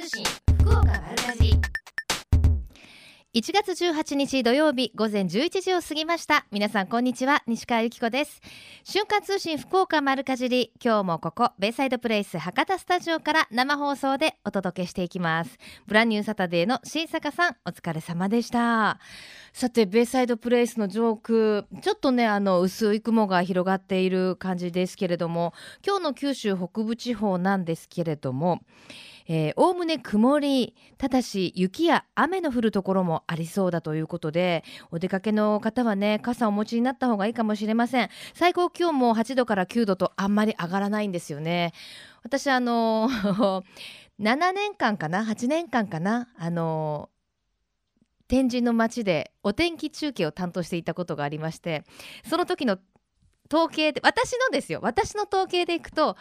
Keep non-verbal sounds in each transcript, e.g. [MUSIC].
通信福岡丸かじ1月18日土曜日午前11時を過ぎました。皆さんこんにちは。西川由紀子です。瞬間通信福岡丸かじり。今日もここベイサイドプレイス博多スタジオから生放送でお届けしていきます。ブランニューサタデーの新坂さんお疲れ様でした。さてベイサイドプレイスの上空ちょっとねあの薄い雲が広がっている感じですけれども今日の九州北部地方なんですけれどもおおむね曇りただし雪や雨の降るところもありそうだということでお出かけの方はね傘をお持ちになった方がいいかもしれません。最高気温も8度から9度とあんまり上がらないんですよね。私あの7年間かな8年間かなあの天神の町でお天気中継を担当していたことがありましてその時の統計で私のですよ私の統計でいくと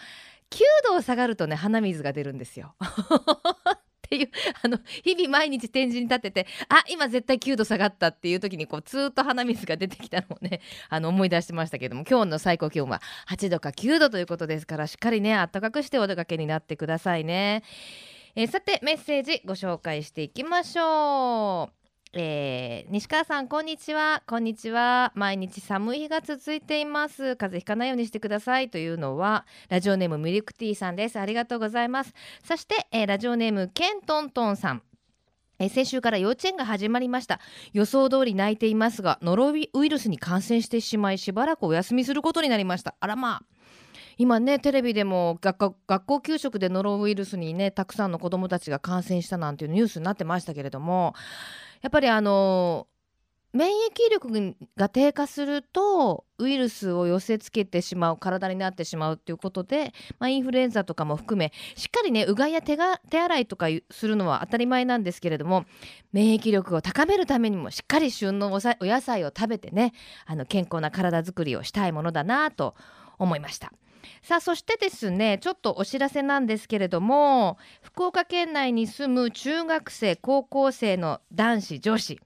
9度下がるとね鼻水が出るんですよ。[LAUGHS] っていうあの日々毎日展示に立っててあ今絶対9度下がったっていう時にこうずっと鼻水が出てきたのをね [LAUGHS] あの思い出してましたけども今日の最高気温は8度か9度ということですからしっかりねあったかくしてお出かけになってくださいね。えー、さてメッセージご紹介していきましょう。えー、西川さんこんにちは。こんにちは。毎日寒い日が続いています。風邪ひかないようにしてくださいというのはラジオネームミルクティーさんです。ありがとうございます。そして、えー、ラジオネームケントントンさん。え先週から幼稚園が始まりました。予想通り泣いていますがノロウイルスに感染してしまいしばらくお休みすることになりました。あらまあ。今ねテレビでも学校給食でノロウイルスにねたくさんの子どもたちが感染したなんていうニュースになってましたけれどもやっぱりあの免疫力が低下するとウイルスを寄せつけてしまう体になってしまうっていうことで、まあ、インフルエンザとかも含めしっかりねうがいや手が手洗いとかするのは当たり前なんですけれども免疫力を高めるためにもしっかり旬のお野菜を食べてねあの健康な体づくりをしたいものだなと思いました。さあそしてですねちょっとお知らせなんですけれども福岡県内に住む中学生高校生の男子女子。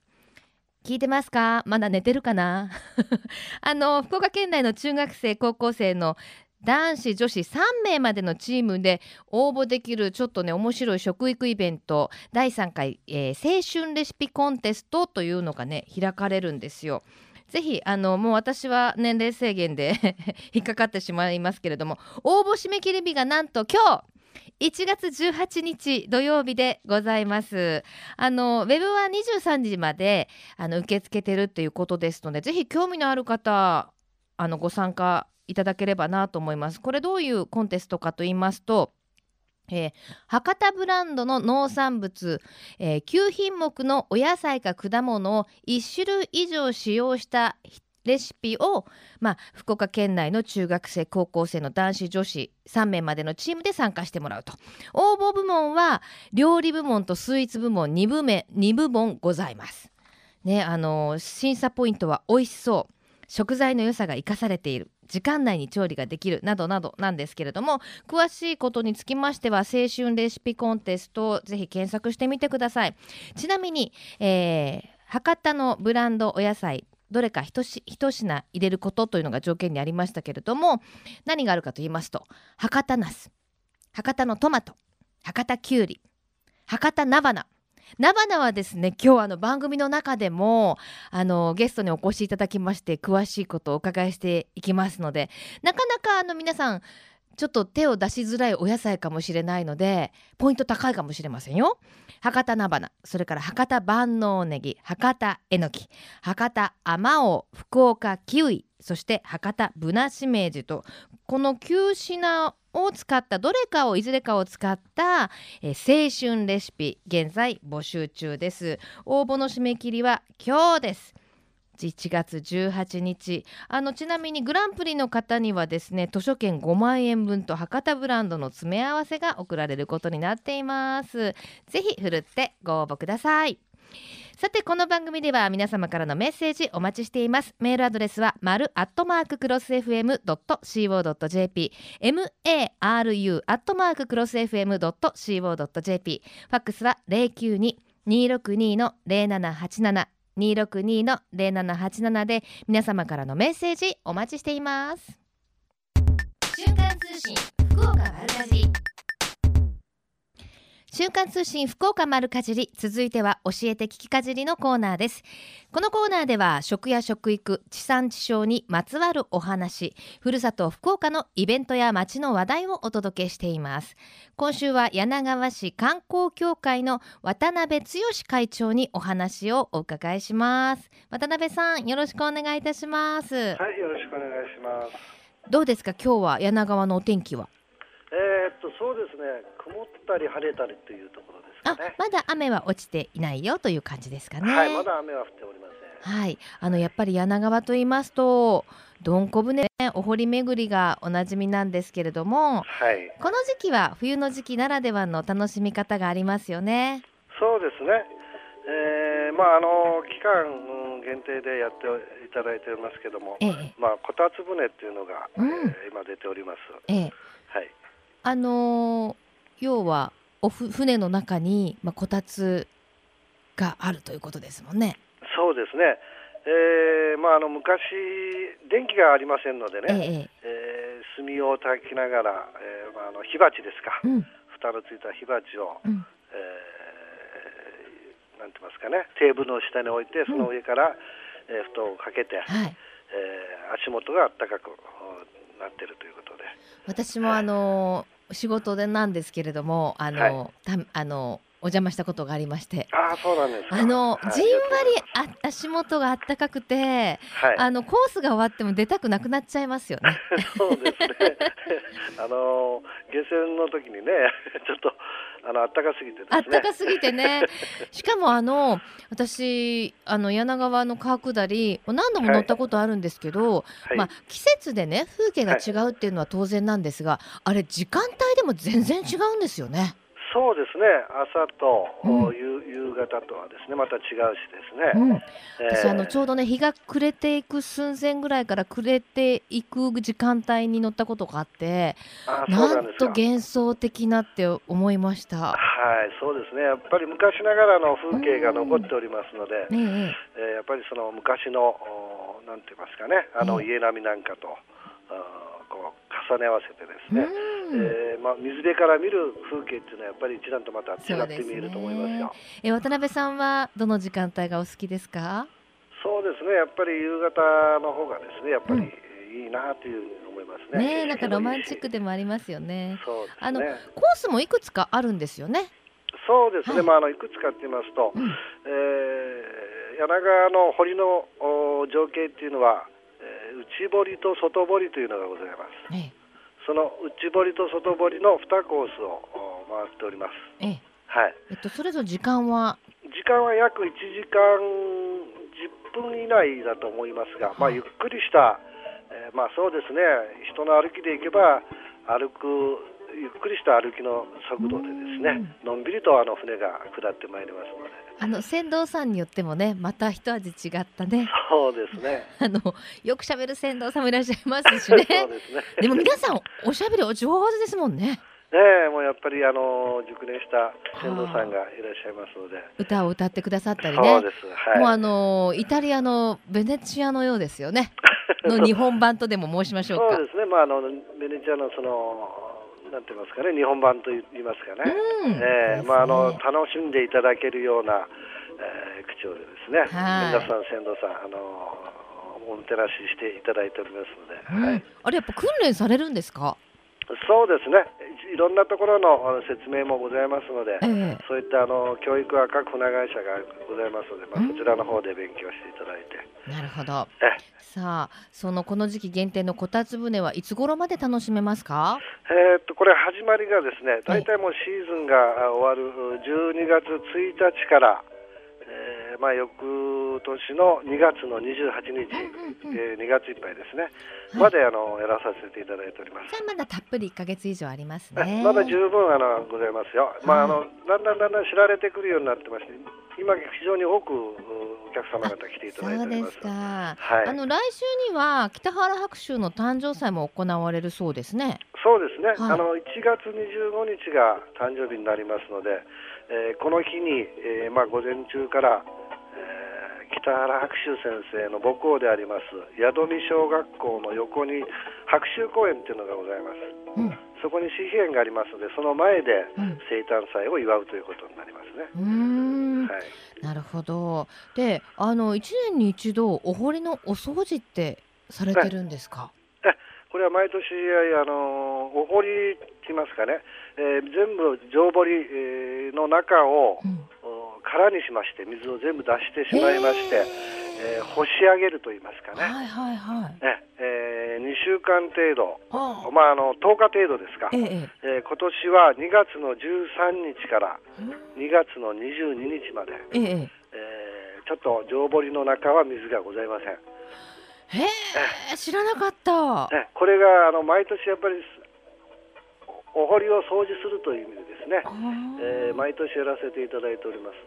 聞いてますか？まだ寝てるかな？[LAUGHS] あの福岡県内の中学生高校生の男子女子3名までのチームで応募できるちょっとね面白い食育イベント第3回、えー、青春レシピコンテストというのがね開かれるんですよ。ぜひあのもう私は年齢制限で [LAUGHS] 引っかかってしまいますけれども応募締め切り日がなんと今日1月18日土曜日でございます。あのウェブは23時まであの受け付けてるっていうことですのでぜひ興味のある方あのご参加いただければなと思います。これどういうコンテストかと言いますとえー、博多ブランドの農産物、えー、9品目のお野菜か果物を1種類以上使用したレシピを、まあ、福岡県内の中学生高校生の男子女子3名までのチームで参加してもらうと。応募部門は料理部門とスイーツ部門2部目2部門ございます。ねあの審査ポイントは美味しそう。食材の良さが生かされている。時間内に調理ができるなどなどなんですけれども詳しいことにつきましては青春レシピコンテストをぜひ検索してみてください。ちなみに、えー、博多のブランドお野菜どれか一品入れることというのが条件にありましたけれども何があるかと言いますと博多ナス博多のトマト博多きゅうり博多菜花菜花はですね今日あの番組の中でもあのゲストにお越しいただきまして詳しいことをお伺いしていきますのでなかなかあの皆さんちょっと手を出しづらいお野菜かもしれないのでポイント高いかもしれませんよ。博多菜花それから博多万能ネギ博多えのき博多あまおう福岡キウイそして博多ぶなしめじとこの9品を使ったどれかをいずれかを使った、えー、青春レシピ現在募集中です。応募の締め切りは今日です。1月18日。あのちなみにグランプリの方にはですね図書券5万円分と博多ブランドの詰め合わせが送られることになっています。ぜひふるってご応募ください。さてこの番組では皆様からのメッセージお待ちしています。メールアドレスは丸アットマーククロス FM.co.jp maru アットマーククロス FM.co.jp ファックスは092-262の0787 262の0787で皆様からのメッセージお待ちしています。瞬間通信福岡丸かじり。瞬間通信福岡丸かじり続いては教えて聞きかじりのコーナーです。このコーナーでは食や食育地産地消にまつわるお話ふるさと福岡のイベントや街の話題をお届けしています。今週は柳川市観光協会の渡辺剛会長にお話をお伺いします。渡辺さんよろしくお願いいたします。はいよろしくお願いします。どうですか今日は柳川のお天気は？えー、っとそうですねたり晴れたりというところですかね。まだ雨は落ちていないよという感じですかね。はいまだ雨は降っておりません。はい。あのやっぱり柳川と言いますとどんこ船お堀巡りがおなじみなんですけれども、はい、この時期は冬の時期ならではの楽しみ方がありますよね。そうですね。えー、まああの期間限定でやっていただいておりますけども、ええ、まあこたつ船っていうのが、うん、えー、今出ております。ええ、はい。あのー、要はおふ船の中に、まあ、こたつがあるということですもんね。そうですね。えー、まああの昔電気がありませんのでね、えええー、炭を焚きながら、えー、まああの火鉢ですか、うん、蓋のついた火鉢を、うん、えー、なんて言いますかね、テーブルの下に置いてその上から、うん、えー、布団をかけて、はい、えー、足元が暖かくなっているということで。私もあの仕事でなんですけれどもあの、はい、たあのお邪魔したことがありましてあそうなんですあの、はい、じんわりあ足元があったかくて、はい、あのコースが終わっても出たくなくなっちゃいますよね。[LAUGHS] そうですね。[LAUGHS] あの下船の時にね [LAUGHS] ちょっとあの暖かすぎて、ね、暖かすぎてね。しかもあの私あの柳川の川下り何度も乗ったことあるんですけど、はい、まあ季節でね風景が違うっていうのは当然なんですが、あれ時間帯でも全然違うんですよね。そうですね。朝と、うん、夕方とはですねまた違うしですね、うん。えー、私あのちょうどね日が暮れていく寸前ぐらいから暮れていく時間帯に乗ったことがあってなんと幻想的なって思いました。はいそうですね。やっぱり昔ながらの風景が残っておりますので、うん、え。ー、やっぱりその昔のなんて言いますかねあの家並みなんかと、こう重ね合わせてですね、えー、まあ、水辺から見る風景っていうのはやっぱり一段とまた違って見えると思いますよ。すね、え渡辺さんはどの時間帯がお好きですか？そうですねやっぱり夕方の方がですねやっぱり、いいなというふうに思いますね。ねなんかロマンチックでもありますよね。そう、ね、あのコースもいくつかあるんですよね。そうですね。はい、まああのいくつかって言いますと、うん、えー、柳川の堀の情景っていうのは、えー、内堀と外堀というのがございます。ええその内堀と外堀の2コースを回っております。ええ、はい。えっとそれぞれ時間は？時間は約1時間10分以内だと思いますが、はい、まあゆっくりした、えー、まあそうですね人の歩きで行けば歩くゆっくりした歩きの速度でですね、のんびりとあの船が下ってまいりますので。あの船頭さんによってもねまた一味違ったね。そうですね。[LAUGHS] あのよくしゃべる船頭さんもいらっしゃいますしね。そうですね。でも皆さんおしゃべりお上手ですもんね。ねえもうやっぱりあの熟練した船頭さんがいらっしゃいますので。歌を歌ってくださったりね。そうです、はい、もうあのイタリアのベネチアのようですよね。の日本版とでも申しましょうか。そうですね。まああのベネチアのそのなんて言いますかね日本版と言いますかね、うん、えー、まああの楽しんでいただけるようなえー、口調でですね、皆さん、船頭さん、あのおもてなししていただいておりますので、うん、はい、あれ、やっぱ訓練されるんですか？そうですね、いろんなところの説明もございますので、えー、そういったあの教育は各船会社がございますので、まあ、そちらの方で勉強していただいて。なるほど。さあそのこの時期限定のこたつ船はいつ頃まで楽しめますか？えー、っとこれ始まりがですね大体もうシーズンが終わる12月1日からえー、まあ、翌年の2月の28日、えー、2月いっぱいですね、まであのやらさせていただいております。じゃあまだたっぷり1か月以上ありますね。まだ十分あのございますよ。まああのだんだんだんだん知られてくるようになってまして、今非常に多くお客様方来ていただいております。そうですか。はい。あの来週には北原白秋の誕生祭も行われるそうですね。そうですね。はい、あの1月25日が誕生日になりますので。えー、この日に、えーまあ、午前中から、えー、北原白秋先生の母校であります宿見小学校の横に白秋公園っていうのがございます、うん、そこに四季園がありますのでその前で生誕祭を祝うということになりますね。うん。はい、なるほど。であの1年に一度お堀のお掃除ってされてるんですか、これは毎年あのお堀って言いますかね、えー、全部上堀の中を、うん、空にしまして水を全部出してしまいまして、えー、干し上げると言いますかね、はいはいはい。ねえー、2週間程度、まあ、あの10日程度ですか、えええー、今年は2月の13日から2月の22日まで、ええ。えー、ちょっと上堀の中は水がございません。へえ知らなかった、ね、これがあの毎年やっぱりお堀を掃除するという意味でですね、えー、毎年やらせていただいております。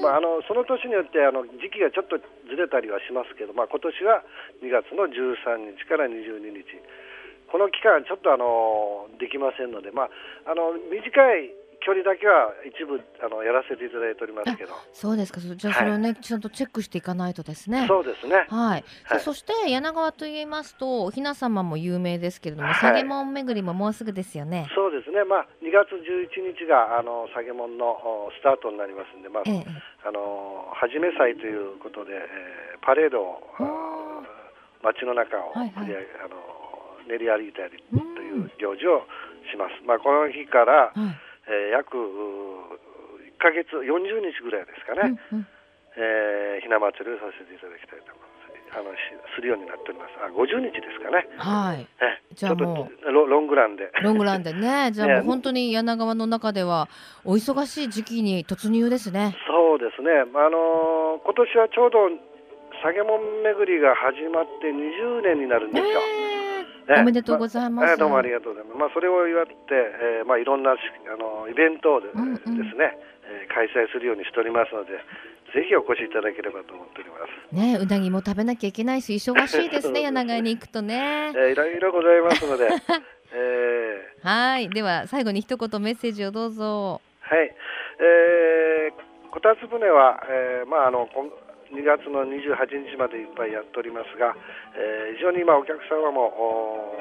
まあ、あのその年によってあの時期がちょっとずれたりはしますけど、まあ、今年は2月の13日から22日、この期間、ちょっとあのできませんので、まあ、あの短い距離だけは一部あのやらせていただいておりますけど。そうですか。じゃあそれをね、はい、ちゃんとチェックしていかないとですね。そうですね。はい、はい、そして柳川と言いますとおひな様も有名ですけれども、はい、下げ門巡りももうすぐですよね。そうですね。まあ2月11日があの下げ門のスタートになりますんでまあ、ええ、あの初め祭ということで、えー、パレードを街の中を、はいはい、あの練り歩いたりという行事をします、まあこの日から、はいえー、約1か月40日ぐらいですかね、うんうん、えー、ひな祭りをさせていただきたいと思います。あのするようになっております。あ、50日ですかね。はい。え、じゃあもうロロングランで。ロングランでね。[LAUGHS] じゃあもう本当に柳川の中ではお忙しい時期に突入ですね。そうですね。あのー、今年はちょうど下げもん巡りが始まって20年になるんですよ。えーおめでとうございます、まあ、どうもありがとうございます、まあ、それを祝って、えーまあ、いろんなあのイベントをで,、うんうん、ですね、えー、開催するようにしておりますのでぜひお越しいただければと思っております。ね、うなぎも食べなきゃいけないし、忙しいですね、[LAUGHS] 柳川に行くとね。えー、いろいろございますので。[LAUGHS] えー、はい、では最後に一言メッセージをどうぞ。はい、えー、こたつ船は、えー、まああの2月の28日までいっぱいやっておりますが、えー、非常に今お客様も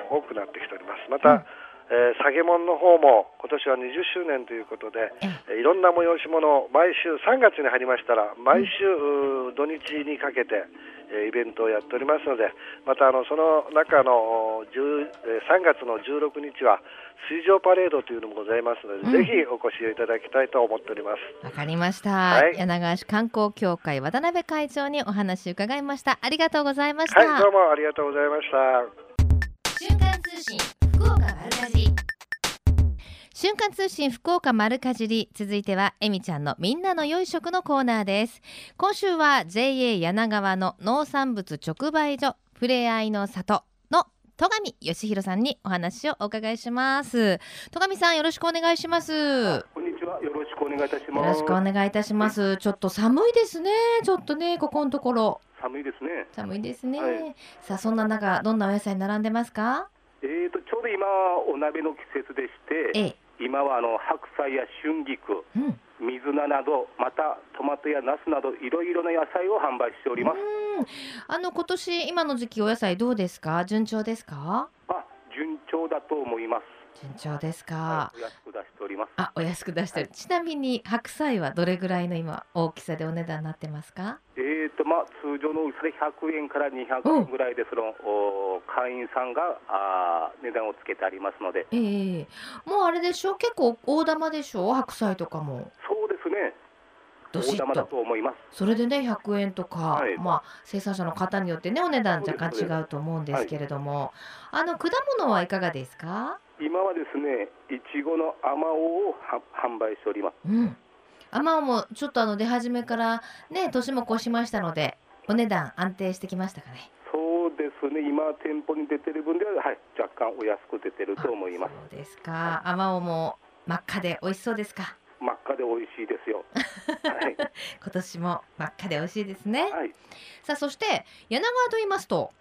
多くなってきております。また、うんえー、下げ物の方も今年は20周年ということで、えいろんな催し物を毎週3月に入りましたら毎週、土日にかけて、えイベントをやっておりますのでまたあのその中の3月の16日は水上パレードというのもございますので、うん、ぜひお越しいただきたいと思っております。わかりました、はい、柳川市観光協会渡辺会長にお話伺いました。ありがとうございました。はいどうもありがとうございました。瞬間通信福岡丸かじ瞬間通信福岡丸かじり続いてはえみちゃんのみんなの良い食のコーナーです。今週は JA 柳川の農産物直売所ふれあいの里の戸上義弘さんにお話をお伺いします。戸上さんよろしくお願いします。こんにちは。よろしくお願いいたします。よろしくお願いいたします。ちょっと寒いですね。ちょっとねここのところ。寒いですね。寒いですね、はい、さあそんな中どんなお野菜並んでますか？えーとちょうど今お鍋の季節でして、ええ。今はあの白菜や春菊、うん、水菜などまたトマトやナスなどいろいろな野菜を販売しております。あの今年今の時期お野菜どうですか？順調ですか？あ順調だと思います。順調ですか、はい、お安く出します。あお安く出してる、はい、ちなみに白菜はどれぐらいの今大きさでお値段になってますか？えーとまあ通常の薄で100円から200円ぐらいでその、お会員さんがあ値段をつけてありますので。ええー、もうあれでしょ？結構大玉でしょ？白菜とかも。そうですね。どしっとと思います。それでね100円とか、はい、まあ生産者の方によってねお値段若干違うと思うんですけれども、はい、あの果物はいかがですか？今はですねいちごのあまおうを販売しております、うん、あまおうもちょっとあの出始めからね年も越しましたのでお値段安定してきましたかね。そうですね。今店舗に出てる分では、はい、若干お安く出てると思います。そうですか。あまおうも真っ赤で美味しそうですか。真っ赤で美味しいですよ、はい、[LAUGHS] 今年も真っ赤で美味しいですね、はい、さあそして柳川と言いますと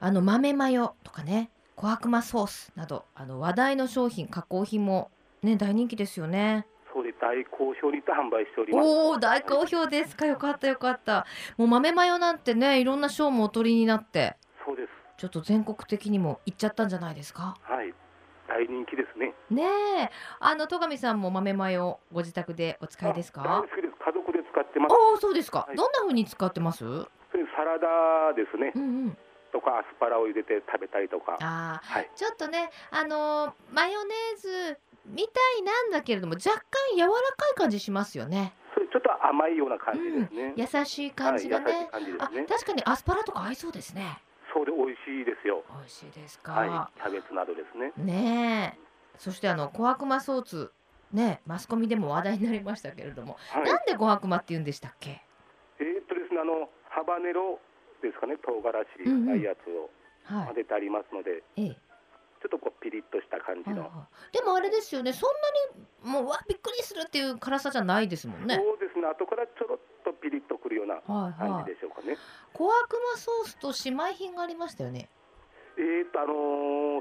あの豆マヨとかね小悪魔ソースなどあの話題の商品加工品もね大人気ですよね。そうで大好評にて販売しております。おお大好評ですかよかったよかった。もう豆マヨなんてねいろんな賞もお取りになって。そうです。ちょっと全国的にも行っちゃったんじゃないですか。はい大人気ですね。ねえ、あの戸上さんも豆マヨご自宅でお使いですか？大好きです。家族で使ってます。ああ、そうですか。はい、どんな風に使ってます？サラダですね。うんうん。とかアスパラを入れて食べたりとか。はい、ちょっとね、あのー、マヨネーズみたいなんだけれども若干柔らかい感じしますよね。それちょっと甘いような感じですね。うん、優しい感じがね。はい、ね確かにアスパラとか合いそうですね。そうで美味しいですよ。美味しいですか。はい、キャベツなどですね。ねえ。そしてあの小悪魔ソーツねマスコミでも話題になりましたけれども、はい、なんで小悪魔って言うんでしたっけ？えー、っとですねあのハバネロですかね唐辛子ないやつを混ぜてありますので、うんうん、ええ、ちょっとこうピリッとした感じの、はいはい、でもあれですよねそんなにもうわびっくりするっていう辛さじゃないですもんね。そうですね後からちょろっとピリッとくるような感じでしょうかね、小悪魔ソースと姉妹品がありましたよね。えーとあの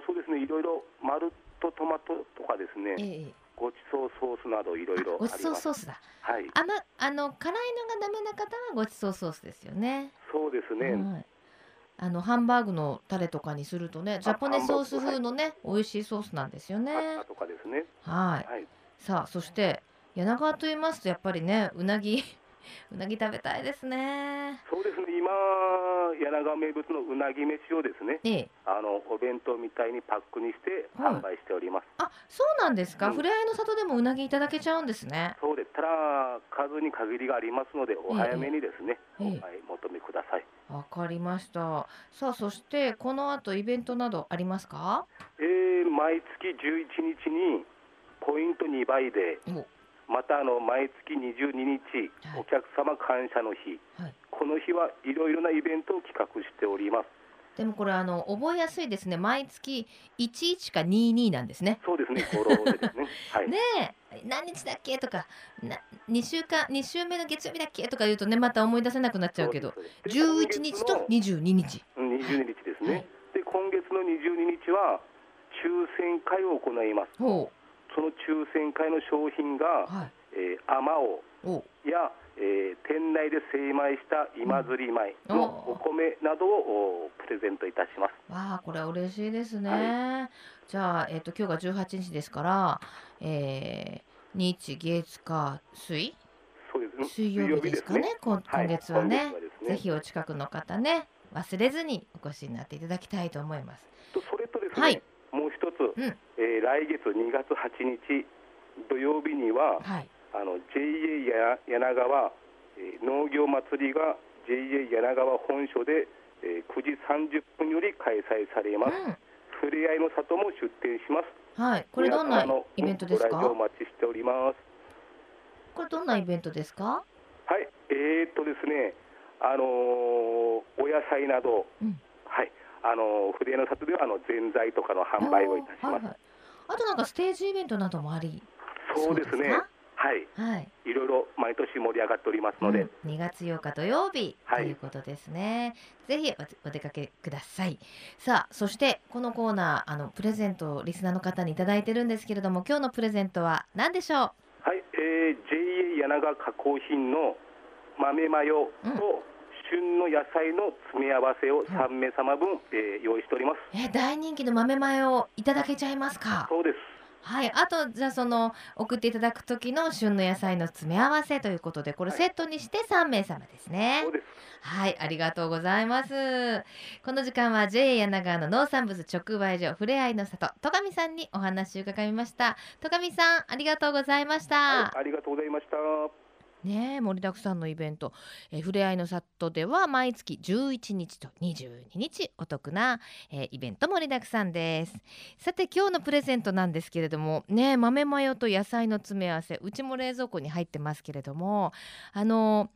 ー、そうですねいろいろ丸とトマトとかですね、ええ、ごちそうソースなどいろいろごちそうソースだ。はい。あまあの辛いのがダメな方はごちそうソースですよね。そうですね。はいあのハンバーグのタレとかにするとねジャポネソース風のね、はい、美味しいソースなんですよね。とかですね。はい。はい、さあそして柳川と言いますとやっぱりねうなぎうなぎ食べたいですね。そうですね今柳川名物のうなぎ飯をですね、ええ、あのお弁当みたいにパックにして販売しております。はい、あ、そうなんですか。うん、ふれあいの里でもうなぎいただけちゃうんですね。そうです。ただ数に限りがありますので、お早めにですね、ええ、お買い求めください。わかりました。さあ、そしてこの後イベントなどありますか？えー、毎月11日にポイント2倍で。またあの毎月22日、お客様感謝の日、はい、この日はいろいろなイベントを企画しております。でもこれあの覚えやすいですね。毎月11か22なんですね。そうですね。語呂でですね。[LAUGHS] はい、ね何日だっけとか、な2週間2週目の月曜日だっけとか言うとねまた思い出せなくなっちゃうけど、11日と22日。22日ですね。はい、で今月の22日は抽選会を行います。ほうその抽選会の商品が、はい、えー、あまおうや、えー、店内で精米した今釣り米のお米などをプレゼントいたします。わあ、これ嬉しいですね。はい、じゃあ、えっ、ー、と今日が18日ですから、えー、日月火水？水曜日ですかね。ね今今月はねはいね、ぜひお近くの方ね忘れずにお越しになっていただきたいと思います。とそれとですね、はい、もう一つ、うん、えー、来月2月8日土曜日には、はい、あの JA や柳川、えー、農業祭りが JA 柳川本所で、えー、9時30分より開催されます、うん、ふれあいの里も出店します。はい。これどんなイベントですか？お待ちしております。これどんなイベントですか？はい。えー、っとですねあのー、お野菜など、うん、はいあの筆の里ではあのぜんざいとかの販売をいたします。はいはい、あとなんかステージイベントなどもありそうですね。はい、はい、いろいろ毎年盛り上がっておりますので、うん、2月8日土曜日ということですね、はい、ぜひお出かけください。さあそしてこのコーナーあのプレゼントをリスナーの方に頂いてるんですけれども今日のプレゼントは何でしょう？はい、えー、JA 柳川加工品の豆マヨと、うん旬の野菜の詰め合わせを3名様分、えー、用意しております。え大人気の豆マヨをいただけちゃいますか？そうです。はい、あとじゃあその送っていただく時の旬の野菜の詰め合わせということでこれセットにして3名様ですね。そうです。はい、ありがとうございます。この時間は JA 柳川の農産物直売所ふれあいの里戸上さんにお話を伺いました。戸上さんありがとうございました。はい、ありがとうございました。ね盛りだくさんのイベント、えー、ふれあいの里では毎月11日と22日お得な、えー、イベント盛りだくさんです。さて今日のプレゼントなんですけれどもね豆マヨと野菜の詰め合わせうちも冷蔵庫に入ってますけれどもあの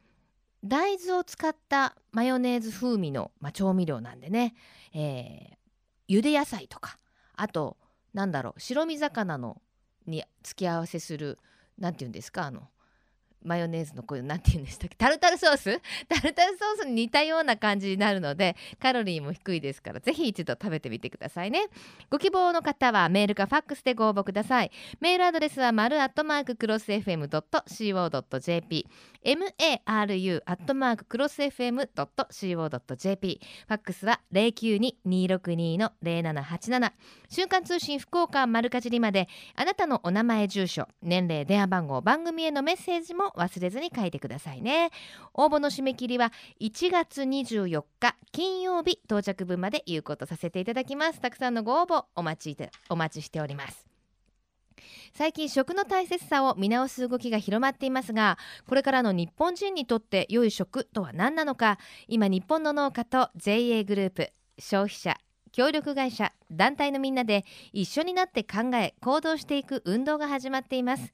大豆を使ったマヨネーズ風味の、ま、調味料なんでね、えー、茹で野菜とかあとなんだろう白身魚のに付き合わせするなんて言うんですかあのマヨネーズのこういうなんて言うんでしたっけ？タルタルソース？[LAUGHS] タルタルソースに似たような感じになるのでカロリーも低いですからぜひ一度食べてみてくださいね。ご希望の方はメールかファックスでご応募ください。メールアドレスは丸アットマーククロス FM.co.jp maru アットマーククロス FM.co.jp ファックスは092-262-0787瞬間通信福岡丸かじりまであなたのお名前住所年齢電話番号番組へのメッセージも忘れずに書いてくださいね。応募の締め切りは1月24日金曜日到着分まで有効とさせていただきます。たくさんのご応募お待ちお待ちしております。最近食の大切さを見直す動きが広まっていますがこれからの日本人にとって良い食とは何なのか。今日本の農家と JA グループ消費者協力会社団体のみんなで一緒になって考え行動していく運動が始まっています。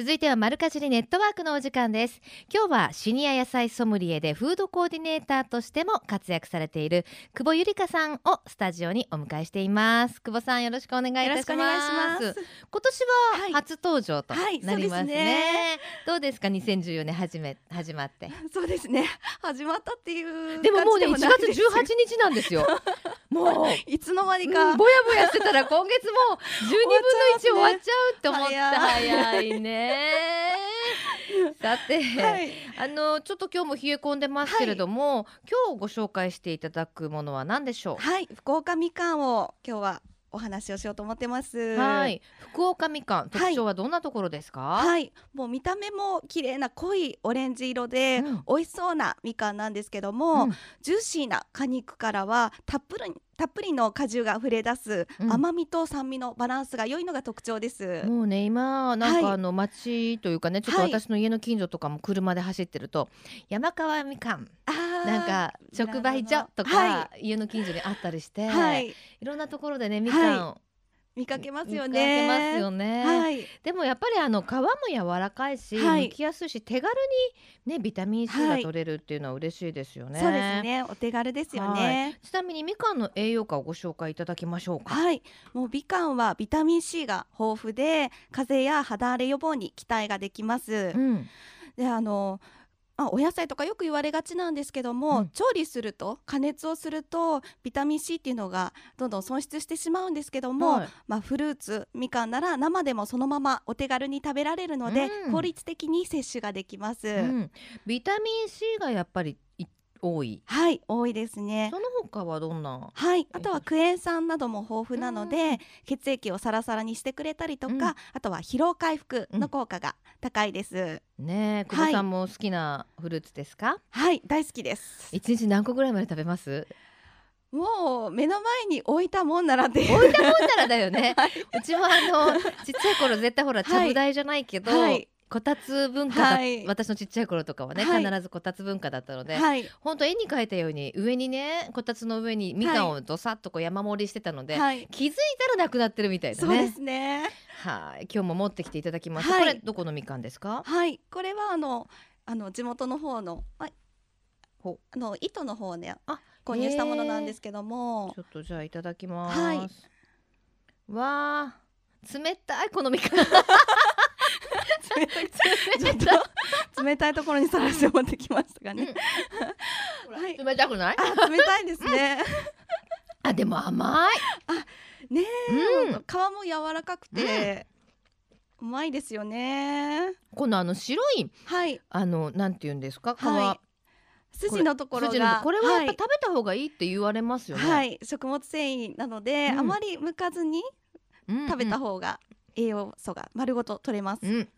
続いてはマルカジリネットワークのお時間です。今日はシニア野菜ソムリエでフードコーディネーターとしても活躍されている久保ゆりかさんをスタジオにお迎えしています。久保さんよろしくお願いいたします。今年は初登場となりますね。はいはいすね、どうですか？2014年始め始まって。そうですね。始まったっていうでももうね1月18日なんですよ。[LAUGHS] もう。いつの間にか、うん、ぼやぼやしてたら今月も12分の1終わっちゃうって思って。早いねさて、はい、あのちょっと今日も冷え込んでますけれども、はい、今日ご紹介していただくものは何でしょう？はい。福岡みかんを今日はお話をしようと思ってます。はい、福岡みかん特徴はどんなところですか？はい、はい、もう見た目も綺麗な濃いオレンジ色で、うん、美味しそうなみかんなんですけども、うん、ジューシーな果肉からはたっぷりたっぷりの果汁が溢れ出す、甘みと酸味のバランスが良いのが特徴です。もうね今なんかあの街というかね、ちょっと私の家の近所とかも車で走ってると、山川みかんなんか直売所とか家の近所にあったりして、はい、いろんなところでねみかん、見かけますよね。ますよね。はい。でもやっぱりあの皮も柔らかいし、はい、剥きやすいし手軽にねビタミン C が取れるっていうのは嬉しいですよね。そうですね。お手軽ですよね。ちなみにみかんの栄養価をご紹介いただきましょうか。はい。もうみかんはビタミン C が豊富で風邪や肌荒れ予防に期待ができます。うん。であのまあ、お野菜とかよく言われがちなんですけども、うん、調理すると加熱をするとビタミン C っていうのがどんどん損失してしまうんですけども、はい、まあ、フルーツみかんなら生でもそのままお手軽に食べられるので、うん、効率的に摂取ができます、うん、ビタミン C がやっぱり多い。はい多いですね。その他はどんな？はいあとはクエン酸なども豊富なので、血液をサラサラにしてくれたりとか、うん、あとは疲労回復の効果が高いです、うん、ね久保さんも好きなフルーツですか？はい大好きです。一日何個ぐらいまで食べます？もう目の前に置いたもんなら置いたもんならだよね、[LAUGHS] はい、うちもあのちっちゃい頃絶対ほらちゃぶ台じゃないけど、はいはいこたつ文化、はい、私のちっちゃい頃とかはね、はい、必ずこたつ文化だったので、はい、本当絵に描いたように上にねこたつの上にみかんをどさっとこう山盛りしてたので、気づいたらなくなってるみたいなね。そうですね。はい。今日も持ってきていただきます、これどこのみかんですか？はい。これはあのあの地元の方の、はい、あの糸の方ねあ購入したものなんですけども。ちょっとじゃあいただきます、はい、わあ冷たいこのみかん [LAUGHS] [LAUGHS] 冷たいところにさらして持ってきましたがね、うん。はい、冷たくない？冷たいですね。あでも甘い。あね、うん、皮も柔らかくて、うまいですよね。このあの白い、はい、あのなんて言うんですか？皮、はい。筋のところが。これはやっぱ食べた方がいいって言われますよね。はい、食物繊維なので、うん、あまり剥かずに食べた方が栄養素が丸ごと取れます。うん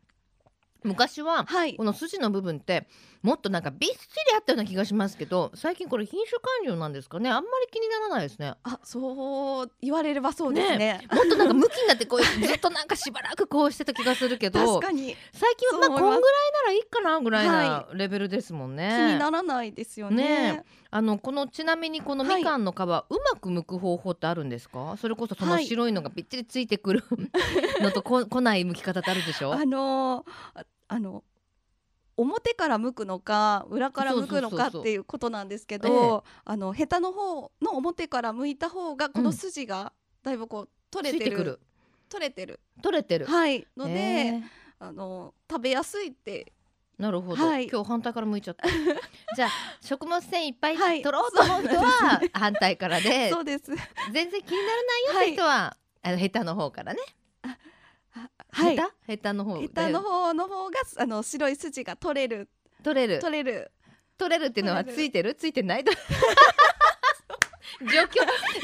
昔は、この筋の部分ってもっとなんかびっしりあったような気がしますけど最近これ品種管理なんですかね？あんまり気にならないですね。あそう言われればそうですね、ね、もっとなんか向きになってこう [LAUGHS] ずっとなんかしばらくこうしてた気がするけど最近はまあこんぐらいならいいかなぐらいなレベルですもんね、はい、気にならないですよね。ねあのこのちなみにこのみかんの皮、はい、うまく剥く方法ってあるんですか？それこそその白いのがびっちりついてくる [LAUGHS] のとこ、こない剥き方ってあるでしょ？あのー、あの表から剥くのか裏から剥くのかっていうことなんですけどあのヘタの方の表から剥いた方がこの筋がだいぶこう取れてる、うん、取れてる。取れてる。はい。のであの食べやすいって。なるほど、はい、今日反対から向いちゃった。[LAUGHS] じゃあ食物繊維いっぱい取ろうと思う人は反対からで。そうです。全然気にならないよって人は、はい、あのヘタの方からねはい、ヘタの方ヘタの方の方があの白い筋が取れる。取れる。取れる。取れるっていうのはついてる？ついてない？除去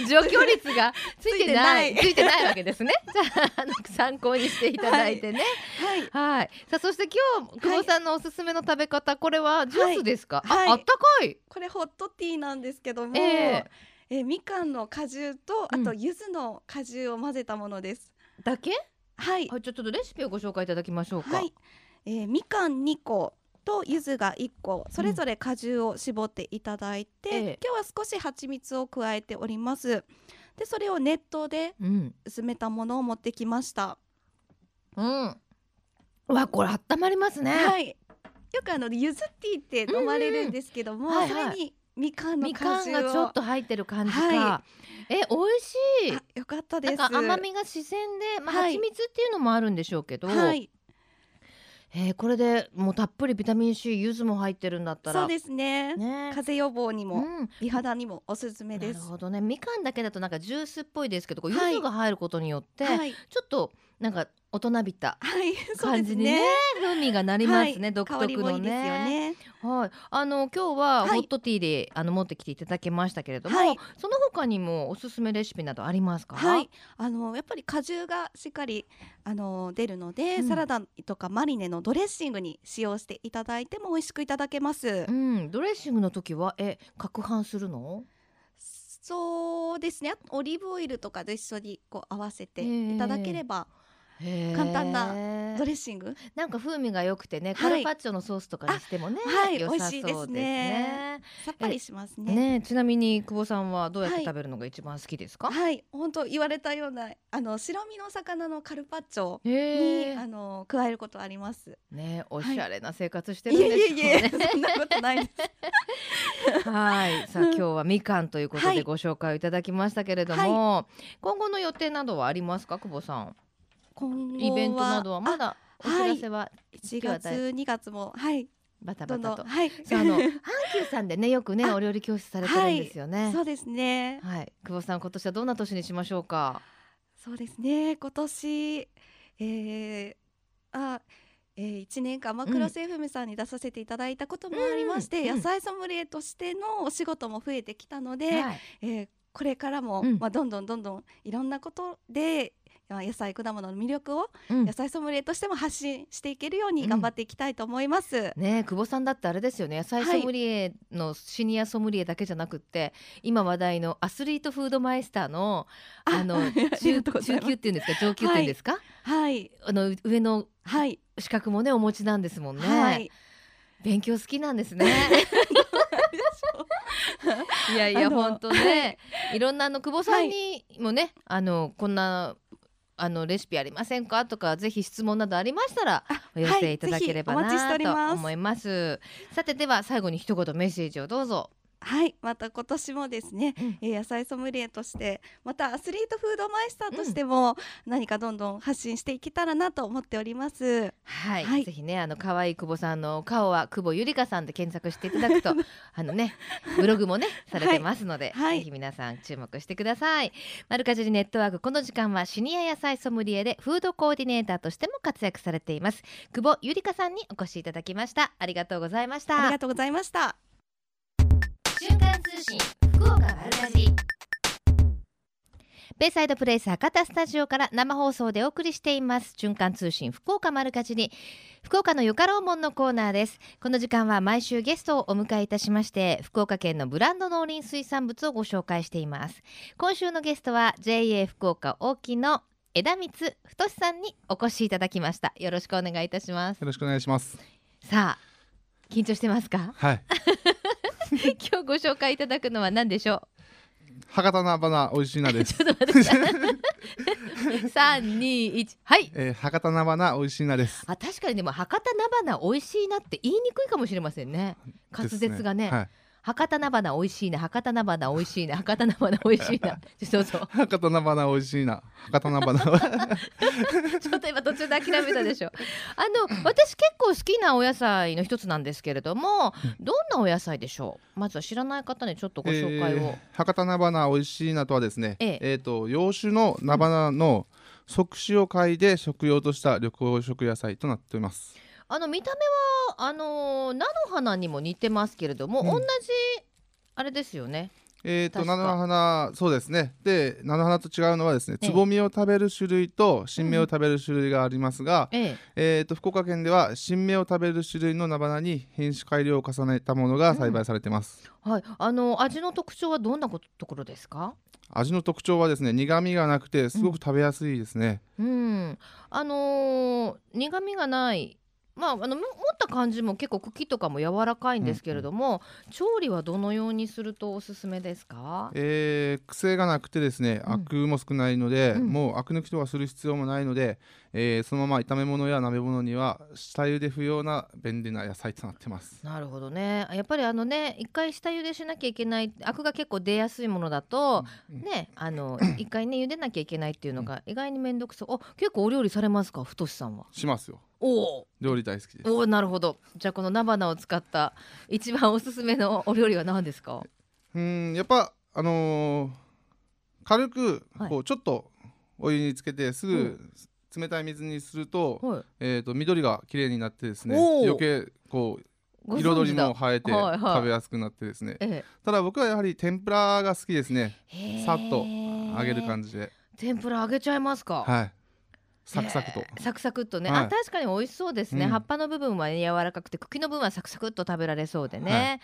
除去率がついてない。ついてない。わけですね。[LAUGHS] じゃあ参考にしていただいてね。はい、はい、さあそして今日久保さんのおすすめの食べ方、これはジュースですか？はい、ああったかい。これホットティーなんですけども。えーえみかんの果汁とあと柚子の果汁を混ぜたものです。だけ？はい。はい、ちょっとレシピをご紹介いただきましょうか。はい、えー、みかん2個と柚子が1個それぞれ果汁を絞っていただいて、うん、今日は少し蜂蜜を加えております。でそれを熱湯で薄めたものを持ってきました。うん、わこれ温まりますね。はい。よくあの柚子ティーって飲まれるんですけども、うん。はいはい、それにみかんの果汁がちょっと入ってる感じか、はい、え美味しい。よかったです。甘みが自然でまあ、はい、蜂蜜っていうのもあるんでしょうけど、はい、えー、これでもうたっぷりビタミン C 柚子も入ってるんだったら。そうですね。ね。風邪予防にも、うん、美肌にもおすすめです。なるほどね。みかんだけだとなんかジュースっぽいですけど、柚子が入ることによって、はい、ちょっとなんか大人びた感じにね,、風味がなりますね、独特のね。はい、あの今日はホットティーで、あの持ってきていただきましたけれども、その他にもおすすめレシピなどありますか？はい、あのやっぱり果汁がしっかりあの出るので、サラダとかマリネのドレッシングに使用していただいても美味しくいただけます。うん、ドレッシングの時はえ攪拌するの？そうですね。オリーブオイルとかと一緒にこう合わせていただければ。簡単なドレッシング？なんか風味が良くてね、カルパッチョのソースとかにしてもね、はい、美味しいですね。さっぱりしますね。ねちなみに久保さんはどうやって食べるのが一番好きですか？はい本当、言われたようなあの白身の魚のカルパッチョにあの加えることあります。ねおしゃれな生活してるんですよね、そんなことないです。[LAUGHS] はい。さあ今日はみかんということでご紹介いただきましたけれども、はい、今後の予定などはありますか久保さん？イベントなどはまだお知らせは1月2月もはいバタバタと。はい。あの阪急さんでねよくねお料理教室されてるんですよね。そうですね。はい。久保さん今年はどんな年にしましょうか？そうですね。今年えー、あ。えー、1年間マクロセーフムさんに出させていただいたこともありまして、うん、野菜ソムリエとしてのお仕事も増えてきたので、はい、えー、これからも、うん、まあ、どんどんどんどんいろんなことで野菜果物の魅力を野菜ソムリエとしても発信していけるように頑張っていきたいと思います。うん、ね久保さんだってあれですよね。野菜ソムリエのシニアソムリエだけじゃなくって、はい、今話題のアスリートフードマイスターのあの [LAUGHS] 中中級っていうんですか？上級っていうんですか、はい、あの上の資格もねお持ちなんですもんね。はい、勉強好きなんですね。[LAUGHS] [LAUGHS] いやいや本当ね、い、ろんなあの久保さんにもね、あのこんなあのレシピありませんか？とかぜひ質問などありましたらお寄せいただければな、はい、と思います。さてでは最後に一言メッセージをどうぞはいまた今年もですね、うん、え野菜ソムリエとしてまたアスリートフードマイスターとしても、何かどんどん発信していけたらなと思っております、はい、はい、ぜひねあの可愛い久保さんの顔は久保ゆりかさんで検索していただくと [LAUGHS] あのねブログもねされてますので、はい、ぜひ皆さん注目してください。マルカジリネットワークこの時間はシニア野菜ソムリエでフードコーディネーターとしても活躍されています。久保ゆりかさんにお越しいただきました。ありがとうございました。ありがとうございました瞬間通信福岡丸かじベイサイドプレイス博多スタジオから生放送でお送りしています。循環通信福岡丸かじり。福岡のよかろうもんのコーナーです。この時間は毎週ゲストをお迎えいたしまして福岡県のブランド農林水産物をご紹介しています。今週のゲストは JA 福岡大木の枝光太さんにお越しいただきました。よろしくお願いいたします。よろしくお願いします。さあ緊張してますか？はい [LAUGHS] 今日ご紹介いただくのは何でしょう？博多菜花美味しいなです。[LAUGHS] ちょっと待って。三二一はい。えー、博多菜花美味しいなです。あ確かにでも博多菜花美味しいなって言いにくいかもしれませんね。滑舌がね。ねはい博多菜花美味しいな博多菜花美味しいな博多菜花美味しいな。そうそう。[LAUGHS] 博多菜花美味しいな。博多菜花 [LAUGHS] ちょっと今途中で諦めたでしょ。あの私結構好きなお野菜の一つなんですけれどもどんなお野菜でしょう？まずは知らない方にちょっとご紹介を、えー、博多菜花美味しいなとはですねえー、えーと洋酒の菜花の即死を嗅いで食用とした緑黄色野菜となっておりますあの見た目はあの菜の花にも似てますけれども、うん、同じあれですよね。えーと、菜の花そうですね。で菜の花と違うのはですね、つぼみを食べる種類と新芽を食べる種類がありますが、うん、ええ。ー、と福岡県では新芽を食べる種類の菜花に品種改良を重ねたものが栽培されてます、うん、はい、あの味の特徴はどんなところですか？味の特徴はですね苦味がなくてすごく食べやすいですね、うん、うん、あのー、苦味がないまあ、あの持った感じも結構茎とかも柔らかいんですけれども、うんうん、調理はどのようにするとおすすめですか、えー、癖がなくてですね、アクも少ないので、うん、もうアク抜きとかする必要もないので、えー、そのまま炒め物や鍋物には下茹で不要な便利な野菜となってます。なるほどね。やっぱりあのね一回下茹でしなきゃいけないアクが結構出やすいものだと、うん、ねあの [COUGHS] 一回ね茹でなきゃいけないっていうのが意外に面倒くさい、うん、結構お料理されますか？太さんは。しますよ。お料理大好きです。おなるほど。じゃあこの菜花を使った一番おすすめのお料理は何ですか？うんやっぱあのー、軽くこう、ちょっとお湯につけてすぐ冷たい水にすると,、はい、えーと、緑が綺麗になってですね余計こう彩りも映えて食べやすくなってですね、はいはい、ただ僕はやはり天ぷらが好きですね。さっと揚げる感じで。天ぷら揚げちゃいますか？はいサクサクと、サクサクっとね、はい、あ確かに美味しそうですね、うん、葉っぱの部分は、ね、柔らかくて茎の部分はサクサクっと食べられそうでね、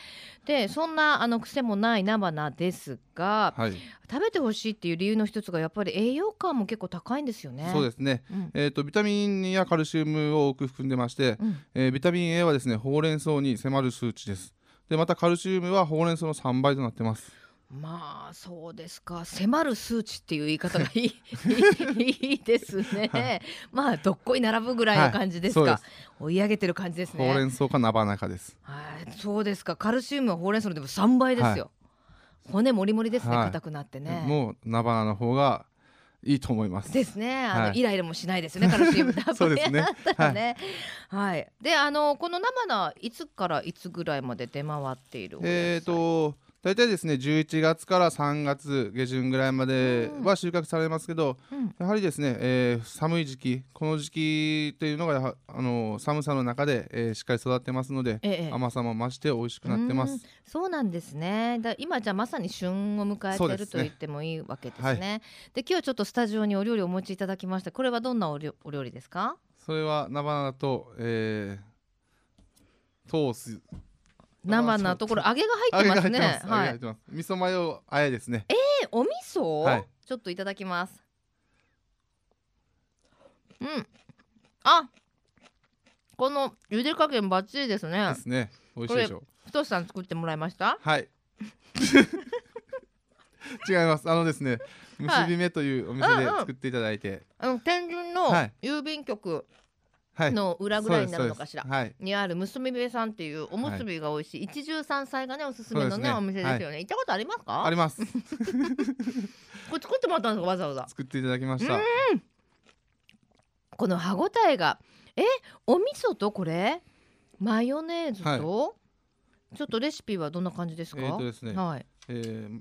はい、でそんなあの癖もない菜花ですが、はい、食べてほしいっていう理由の一つがやっぱり栄養価も結構高いんですよね。そうですね、うん、えーと、ビタミンやカルシウムを多く含んでまして、うん、えー、ビタミン A はですねほうれん草に迫る数値です。でまたカルシウムはほうれん草の3倍となってますまあそうですか。迫る数値っていう言い方がいい。い。いですね、[LAUGHS] はい、まあどっこい並ぶぐらいの感じですか、はい、追い上げてる感じですね。ほうれん草か菜花かです。はい。そうですか。カルシウムはほうれん草のでも3倍ですよ、はい、骨もりもりですね。硬くなってね。もう菜花の方がいいと思います。ですね。あの、はい、イライラもしないですね。カルシウム。ダブルやったらね。はい。で、あのこの生菜いつからいつぐらいまで出回っているえっ、ー、と大体ですね11月から3月下旬ぐらいまでは収穫されますけど、うん、やはりですね、えー、寒い時期この時期というのがあの寒さの中で、えー、しっかり育ってますので、ええ、甘さも増して美味しくなってます。そうなんですね。だ今じゃまさに旬を迎えていると言ってもいいわけですね。で、ねはい、今日ちょっとスタジオにお料理をお持ちいただきましたこれはどんなお料理ですか？それは菜花と、えー、トース生なところ揚げが入ってますね。はい。味噌マヨあえですね。ええー、お味噌、はい、ちょっといただきます。うん。あ、この茹で加減バッチリですね。ですね。美味しいでしょう。太さん作ってもらいました？はい。[LAUGHS] 違います。あのですね、結び目というお店で作っていただいて、はい、あの天神の郵便局の裏ぐらいになるのかしら、はい、にある結びさんっていうおむすびが美味しい、一汁三菜がねおすすめのね、ね、お店ですよね、行ったことありますか？あります。[LAUGHS] これ作ってもらったんですかわざわざ。作っていただきました。この歯ごたえがえお味噌とこれ？マヨネーズと、はい、ちょっとレシピはどんな感じですか？えっ、ー、とですね、はい。えー、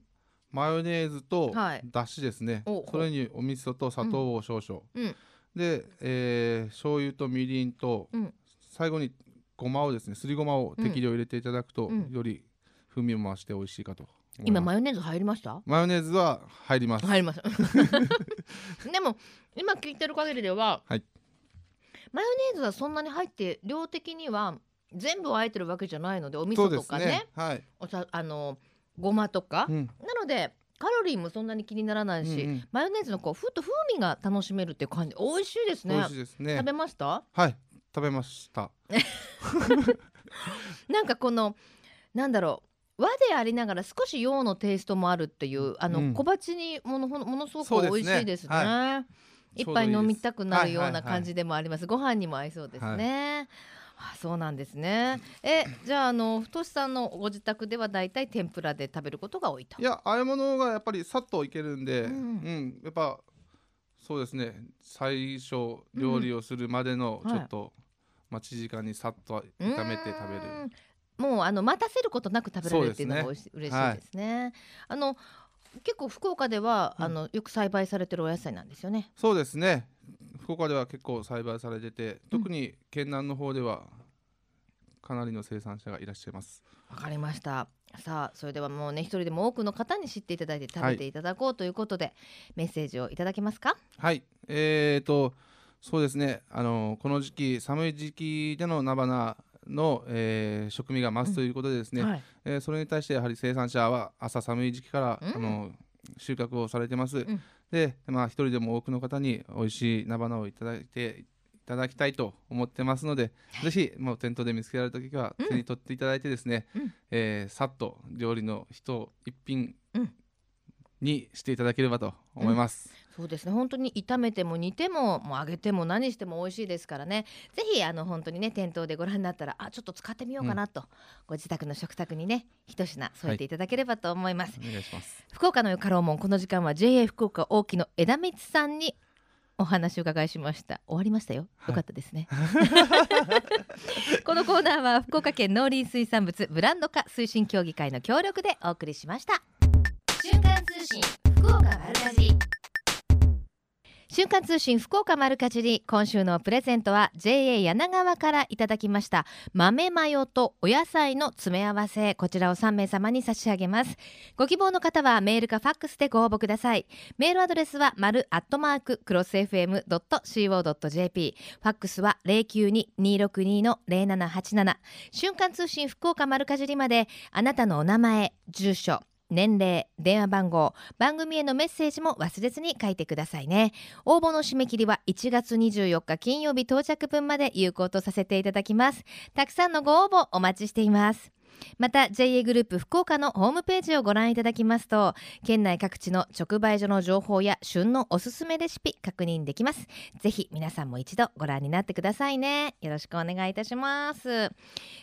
マヨネーズとだしですね、はい、それにお味噌と砂糖を少々、うんうんで、えー、醤油とみりんと、うん、最後にごまをですねすりごまを適量入れていただくと、うん、より風味を増して美味しいかと今マヨネーズ入りました？マヨネーズは入ります。入ります。[LAUGHS] でも今聞いてる限りでは、はい、マヨネーズはそんなに入って量的には全部あえてるわけじゃないのでお味噌とかね、ね、はい、おさあのごまとか、うん、なのでカロリーもそんなに気にならないし、うんうん、マヨネーズのこうふっと風味が楽しめるっていう感じ。美味しいですね。美味しいですね。食べました？はい。食べました。[LAUGHS] なんかこのなんだろう。和でありながら少し洋のテイストもあるっていうあの、うん、小鉢にものものすごく美味しいですね。すねはい、一杯飲みたくなるような感じでもあります。ご飯にも合いそうですね。はいあそうなんですね。え、じゃあ、あの、太さんのご自宅ではだいたい天ぷらで食べることが多いと。いや、ああいうものがやっぱりさっといけるんで、うん、うん、やっぱ。そうですね。最初料理をするまでのちょっと、うんはい、待ち時間にさっと炒めて食べる。もうあの待たせることなく食べられるっていうのがおいし、ね、嬉しいですね。はい、あの結構福岡では、あのよく栽培されてるお野菜なんですよね。そうですね。福岡では結構栽培されてて、特に県南の方ではかなりの生産者がいらっしゃいます。わかりました。さあそれではもうね一人でも多くの方に知っていただいて食べていただこうということで、はい、メッセージをいただけますか？はい。えーとそうですね。あのこの時期寒い時期での菜花の、えー、食味が増すということでですね、うんはい、えー、それに対してやはり生産者は朝寒い時期から、うん、あの収穫をされてます。うん、で、まあ、一人でも多くの方に美味しい菜花をいただいていただきたいと思ってますので、はい、ぜひもう店頭で見つけられた時は手に取っていただいてですね、うん、えー、さっと料理の一一品にしていただければと思います。うん、そうですね。本当に炒めても煮てももう揚げても何しても美味しいですからね。ぜひあの本当にね店頭でご覧になったらあちょっと使ってみようかなと、うん、ご自宅の食卓にね一品添えてい。ただければと思います、はい、お願いします。福岡のよかろうもんこの時間は JA 福岡大木の枝光さんにお話を伺いしました。終わりましたよ、よかったですね。[LAUGHS] このコーナーは福岡県農林水産物ブランド化推進協議会の協力でお送りしました。瞬間通信福岡丸かじ瞬間通信福岡丸かじり今週のプレゼントは JA 柳川からいただきました豆マヨとお野菜の詰め合わせ。こちらを3名様に差し上げます。ご希望の方はメールかファックスでご応募ください。メールアドレスは丸アットマーククロス FM.co.jp ファックスは092-262-0787瞬間通信福岡丸かじりまであなたのお名前住所年齢、電話番号、番組へのメッセージも忘れずに書いてくださいね。応募の締め切りは1月24日金曜日到着分まで有効とさせていただきます。たくさんのご応募お待ちしています。また JA グループ福岡のホームページをご覧いただきますと県内各地の直売所の情報や旬のおすすめレシピ確認できます。ぜひ皆さんも一度ご覧になってくださいね。よろしくお願いいたします。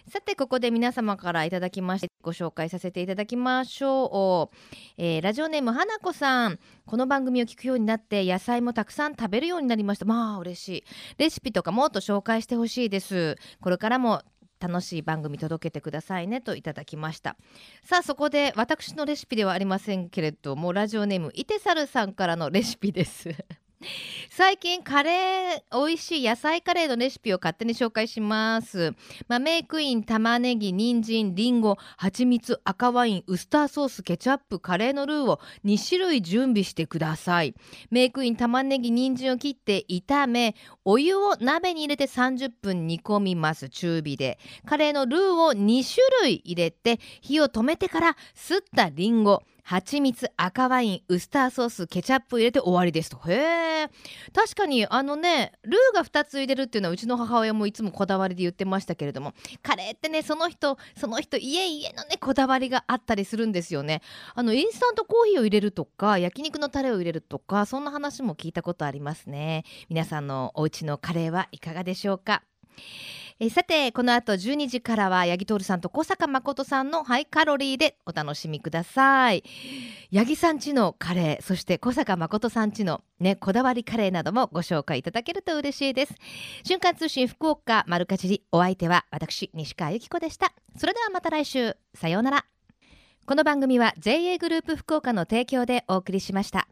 さてここで皆様からいただきましてご紹介させていただきましょう、えー、ラジオネーム花子さん。この番組を聞くようになって野菜もたくさん食べるようになりました。まあ嬉しい。レシピとかもっと紹介してほしいです。これからも楽しい番組届けてくださいねといただきました。さあそこで私のレシピではありませんけれどもラジオネームイテサルさんからのレシピです。[LAUGHS] 最近カレー美味しい野菜カレーのレシピを勝手に紹介します。まあ、メイクイン玉ねぎ人参りんご蜂蜜赤ワインウスターソースケチャップカレーのルーを2種類準備してください。メイクイン玉ねぎ人参を切って炒めお湯を鍋に入れて30分煮込みます中火で。カレーのルーを2種類入れて火を止めてからすったりんご蜂蜜赤ワインウスターソースケチャップ入れて終わりですと。へえ確かにあのねルーが2つ入れるっていうのはうちの母親もいつもこだわりで言ってましたけれどもカレーってねその人その人家家のねこだわりがあったりするんですよね。あのインスタントコーヒーを入れるとか焼肉のタレを入れるとかそんな話も聞いたことありますね。皆さんのお家のカレーはいかがでしょうか？えさてこの後12時からは八木徹さんと小坂誠さんのハイカロリーでお楽しみください。八木さんちのカレーそして小坂誠さんちのねこだわりカレーなどもご紹介いただけると嬉しいです。瞬間通信福岡丸かじりお相手は私西川由紀子でした。それではまた来週。さようなら。この番組は JA グループ福岡の提供でお送りしました。